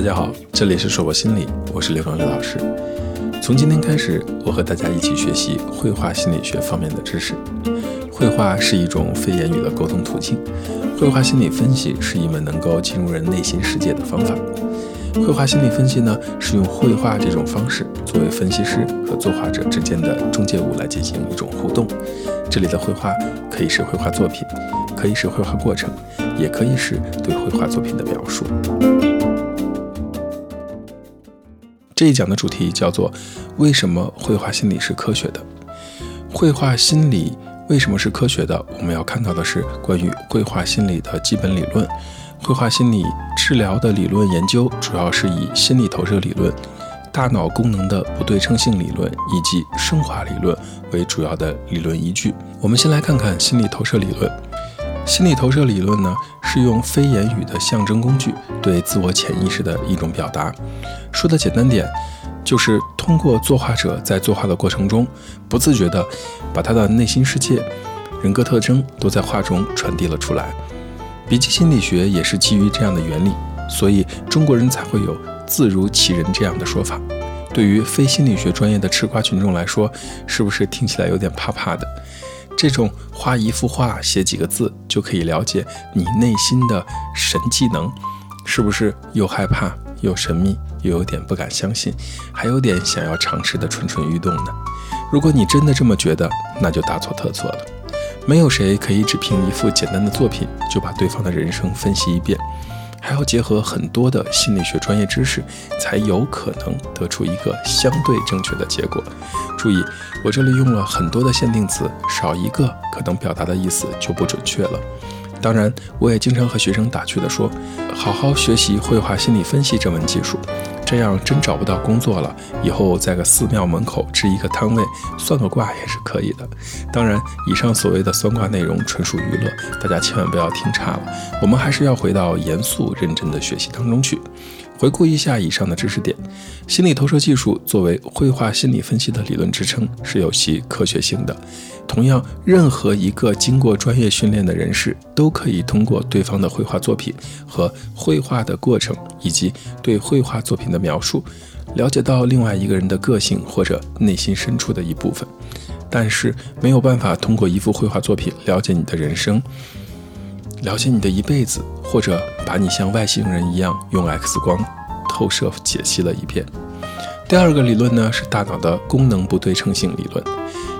大家好，这里是硕博心理，我是刘刚刘老师。从今天开始，我和大家一起学习绘画心理学方面的知识。绘画是一种非言语的沟通途径，绘画心理分析是一门能够进入人内心世界的方法。绘画心理分析呢，是用绘画这种方式作为分析师和作画者之间的中介物来进行一种互动。这里的绘画可以是绘画作品，可以是绘画过程，也可以是对绘画作品的描述。这一讲的主题叫做“为什么绘画心理是科学的？绘画心理为什么是科学的？”我们要看到的是关于绘画心理的基本理论。绘画心理治疗的理论研究主要是以心理投射理论、大脑功能的不对称性理论以及升华理论为主要的理论依据。我们先来看看心理投射理论。心理投射理论呢，是用非言语的象征工具对自我潜意识的一种表达。说的简单点，就是通过作画者在作画的过程中，不自觉地把他的内心世界、人格特征都在画中传递了出来。笔记心理学也是基于这样的原理，所以中国人才会有“字如其人”这样的说法。对于非心理学专业的吃瓜群众来说，是不是听起来有点怕怕的？这种画一幅画、写几个字就可以了解你内心的神技能，是不是又害怕又神秘？又有点不敢相信，还有点想要尝试的蠢蠢欲动呢。如果你真的这么觉得，那就大错特错了。没有谁可以只凭一幅简单的作品就把对方的人生分析一遍，还要结合很多的心理学专业知识，才有可能得出一个相对正确的结果。注意，我这里用了很多的限定词，少一个可能表达的意思就不准确了。当然，我也经常和学生打趣地说：“好好学习绘画心理分析这门技术，这样真找不到工作了，以后在个寺庙门口支一个摊位，算个卦也是可以的。”当然，以上所谓的算卦内容纯属娱乐，大家千万不要听差了。我们还是要回到严肃认真的学习当中去。回顾一下以上的知识点，心理投射技术作为绘画心理分析的理论支撑是有其科学性的。同样，任何一个经过专业训练的人士都可以通过对方的绘画作品和绘画的过程，以及对绘画作品的描述，了解到另外一个人的个性或者内心深处的一部分。但是，没有办法通过一幅绘画作品了解你的人生。了解你的一辈子，或者把你像外星人一样用 X 光透射解析了一遍。第二个理论呢是大脑的功能不对称性理论。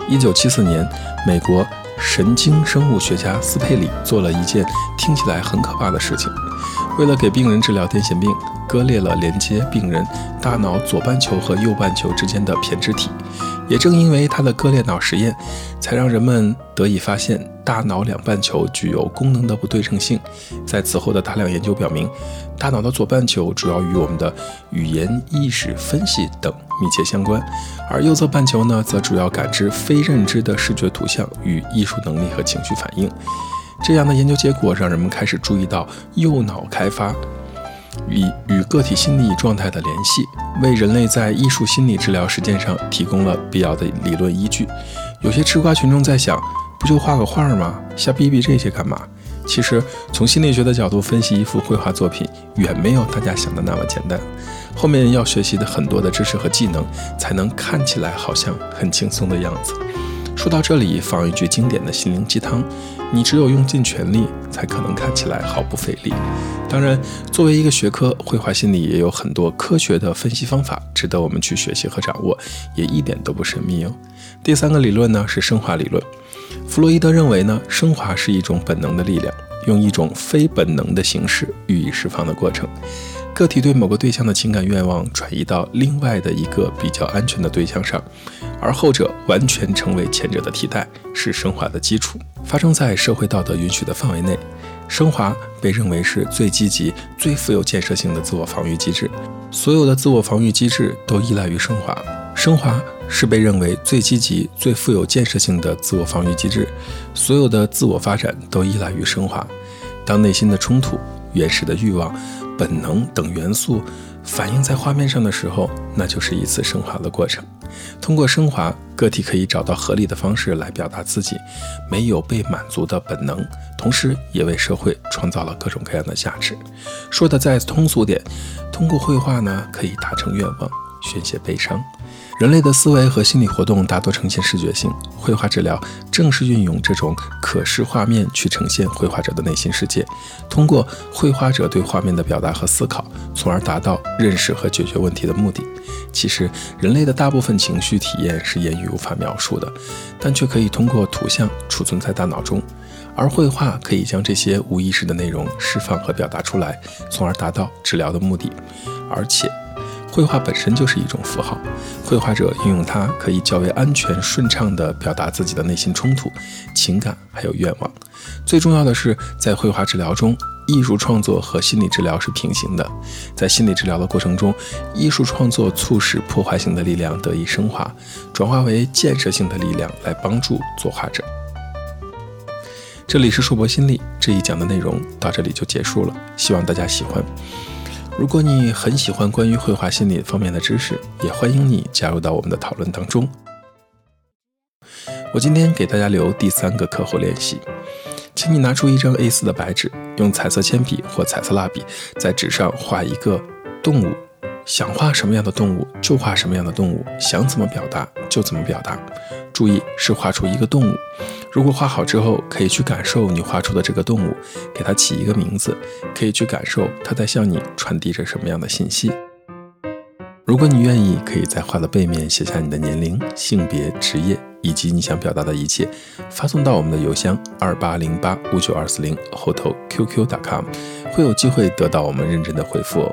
一九七四年，美国神经生物学家斯佩里做了一件听起来很可怕的事情，为了给病人治疗癫痫病，割裂了连接病人大脑左半球和右半球之间的胼胝体。也正因为他的割裂脑实验，才让人们得以发现大脑两半球具有功能的不对称性。在此后的大量研究表明，大脑的左半球主要与我们的语言、意识、分析等密切相关，而右侧半球呢，则主要感知非认知的视觉图像与艺术能力和情绪反应。这样的研究结果让人们开始注意到右脑开发。与与个体心理状态的联系，为人类在艺术心理治疗实践上提供了必要的理论依据。有些吃瓜群众在想，不就画个画吗？瞎逼逼这些干嘛？其实，从心理学的角度分析一幅绘画作品，远没有大家想的那么简单。后面要学习的很多的知识和技能，才能看起来好像很轻松的样子。说到这里，放一句经典的心灵鸡汤：你只有用尽全力，才可能看起来毫不费力。当然，作为一个学科，绘画心理也有很多科学的分析方法，值得我们去学习和掌握，也一点都不神秘哦。第三个理论呢是升华理论。弗洛伊德认为呢，升华是一种本能的力量，用一种非本能的形式予以释放的过程。个体对某个对象的情感愿望转移到另外的一个比较安全的对象上。而后者完全成为前者的替代，是升华的基础。发生在社会道德允许的范围内，升华被认为是最积极、最富有建设性的自我防御机制。所有的自我防御机制都依赖于升华。升华是被认为最积极、最富有建设性的自我防御机制。所有的自我发展都依赖于升华。当内心的冲突、原始的欲望、本能等元素反映在画面上的时候，那就是一次升华的过程。通过升华，个体可以找到合理的方式来表达自己没有被满足的本能，同时也为社会创造了各种各样的价值。说的再通俗点，通过绘画呢，可以达成愿望，宣泄悲伤。人类的思维和心理活动大多呈现视觉性，绘画治疗正是运用这种可视画面去呈现绘画者的内心世界，通过绘画者对画面的表达和思考，从而达到认识和解决问题的目的。其实，人类的大部分情绪体验是言语无法描述的，但却可以通过图像储存在大脑中，而绘画可以将这些无意识的内容释放和表达出来，从而达到治疗的目的，而且。绘画本身就是一种符号，绘画者运用它可以较为安全、顺畅地表达自己的内心冲突、情感还有愿望。最重要的是，在绘画治疗中，艺术创作和心理治疗是平行的。在心理治疗的过程中，艺术创作促使破坏性的力量得以升华，转化为建设性的力量来帮助作画者。这里是硕博心理这一讲的内容到这里就结束了，希望大家喜欢。如果你很喜欢关于绘画心理方面的知识，也欢迎你加入到我们的讨论当中。我今天给大家留第三个课后练习，请你拿出一张 A4 的白纸，用彩色铅笔或彩色蜡笔在纸上画一个动物。想画什么样的动物就画什么样的动物，想怎么表达就怎么表达。注意是画出一个动物。如果画好之后，可以去感受你画出的这个动物，给它起一个名字，可以去感受它在向你传递着什么样的信息。如果你愿意，可以在画的背面写下你的年龄、性别、职业以及你想表达的一切，发送到我们的邮箱二八零八五九二四零后头 qq.com，会有机会得到我们认真的回复哦。